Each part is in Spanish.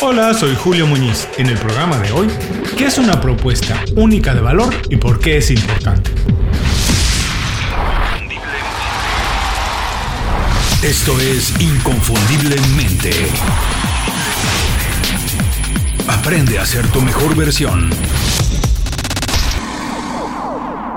Hola, soy Julio Muñiz. En el programa de hoy, ¿qué es una propuesta única de valor y por qué es importante? Esto es Inconfundiblemente. Aprende a ser tu mejor versión.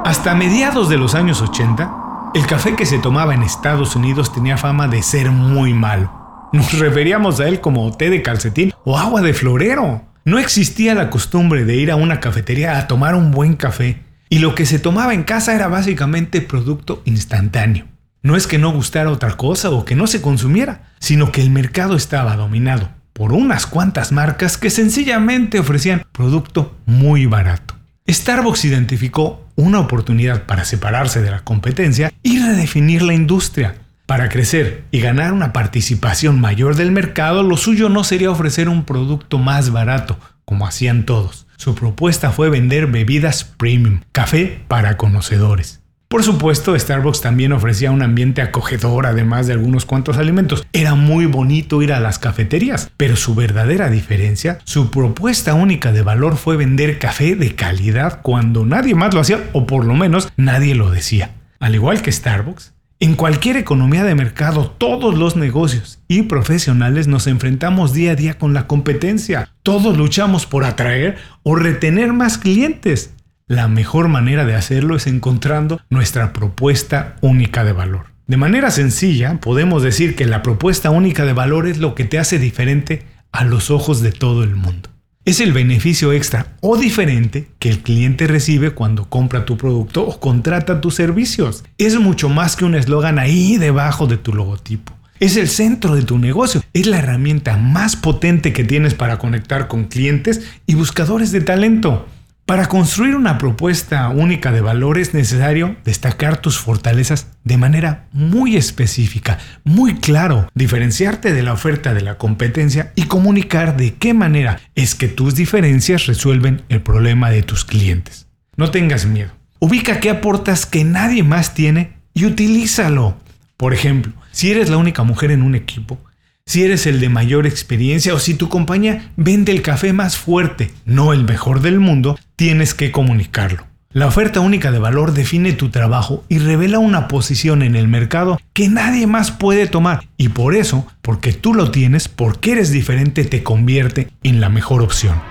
Hasta mediados de los años 80, el café que se tomaba en Estados Unidos tenía fama de ser muy malo. Nos referíamos a él como té de calcetín o agua de florero. No existía la costumbre de ir a una cafetería a tomar un buen café, y lo que se tomaba en casa era básicamente producto instantáneo. No es que no gustara otra cosa o que no se consumiera, sino que el mercado estaba dominado por unas cuantas marcas que sencillamente ofrecían producto muy barato. Starbucks identificó una oportunidad para separarse de la competencia y redefinir la industria. Para crecer y ganar una participación mayor del mercado, lo suyo no sería ofrecer un producto más barato, como hacían todos. Su propuesta fue vender bebidas premium, café para conocedores. Por supuesto, Starbucks también ofrecía un ambiente acogedor, además de algunos cuantos alimentos. Era muy bonito ir a las cafeterías, pero su verdadera diferencia, su propuesta única de valor fue vender café de calidad cuando nadie más lo hacía, o por lo menos nadie lo decía. Al igual que Starbucks, en cualquier economía de mercado, todos los negocios y profesionales nos enfrentamos día a día con la competencia. Todos luchamos por atraer o retener más clientes. La mejor manera de hacerlo es encontrando nuestra propuesta única de valor. De manera sencilla, podemos decir que la propuesta única de valor es lo que te hace diferente a los ojos de todo el mundo es el beneficio extra o diferente que el cliente recibe cuando compra tu producto o contrata tus servicios. Es mucho más que un eslogan ahí debajo de tu logotipo. Es el centro de tu negocio. Es la herramienta más potente que tienes para conectar con clientes y buscadores de talento. Para construir una propuesta única de valor es necesario destacar tus fortalezas de manera muy específica, muy claro, diferenciarte de la oferta de la competencia y comunicar de qué manera es que tus diferencias resuelven el problema de tus clientes. No tengas miedo. Ubica qué aportas que nadie más tiene y utilízalo. Por ejemplo, si eres la única mujer en un equipo, si eres el de mayor experiencia o si tu compañía vende el café más fuerte, no el mejor del mundo, tienes que comunicarlo. La oferta única de valor define tu trabajo y revela una posición en el mercado que nadie más puede tomar y por eso, porque tú lo tienes, porque eres diferente, te convierte en la mejor opción.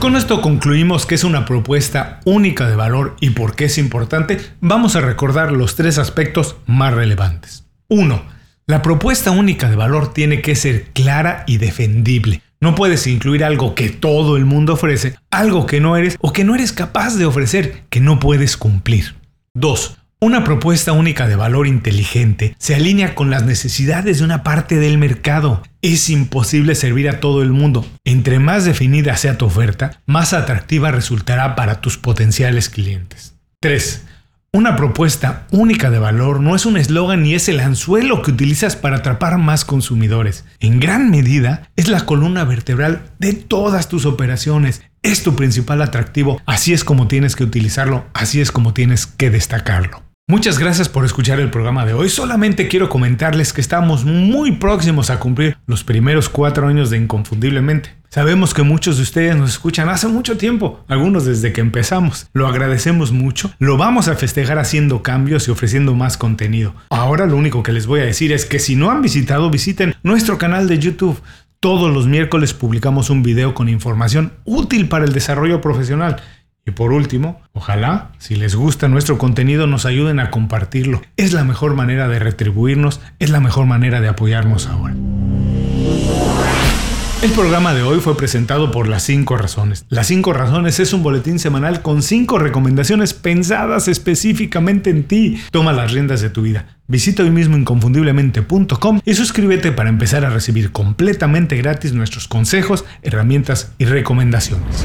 Con esto concluimos que es una propuesta única de valor y por qué es importante, vamos a recordar los tres aspectos más relevantes. 1 la propuesta única de valor tiene que ser clara y defendible. No puedes incluir algo que todo el mundo ofrece, algo que no eres o que no eres capaz de ofrecer, que no puedes cumplir. 2. Una propuesta única de valor inteligente se alinea con las necesidades de una parte del mercado. Es imposible servir a todo el mundo. Entre más definida sea tu oferta, más atractiva resultará para tus potenciales clientes. 3. Una propuesta única de valor no es un eslogan ni es el anzuelo que utilizas para atrapar más consumidores. En gran medida es la columna vertebral de todas tus operaciones. Es tu principal atractivo. Así es como tienes que utilizarlo. Así es como tienes que destacarlo. Muchas gracias por escuchar el programa de hoy. Solamente quiero comentarles que estamos muy próximos a cumplir los primeros cuatro años de Inconfundiblemente. Sabemos que muchos de ustedes nos escuchan hace mucho tiempo, algunos desde que empezamos. Lo agradecemos mucho. Lo vamos a festejar haciendo cambios y ofreciendo más contenido. Ahora lo único que les voy a decir es que si no han visitado, visiten nuestro canal de YouTube. Todos los miércoles publicamos un video con información útil para el desarrollo profesional y por último, ojalá, si les gusta nuestro contenido, nos ayuden a compartirlo. Es la mejor manera de retribuirnos, es la mejor manera de apoyarnos ahora. El programa de hoy fue presentado por Las 5 Razones. Las 5 Razones es un boletín semanal con 5 recomendaciones pensadas específicamente en ti. Toma las riendas de tu vida. Visita hoy mismo inconfundiblemente.com y suscríbete para empezar a recibir completamente gratis nuestros consejos, herramientas y recomendaciones.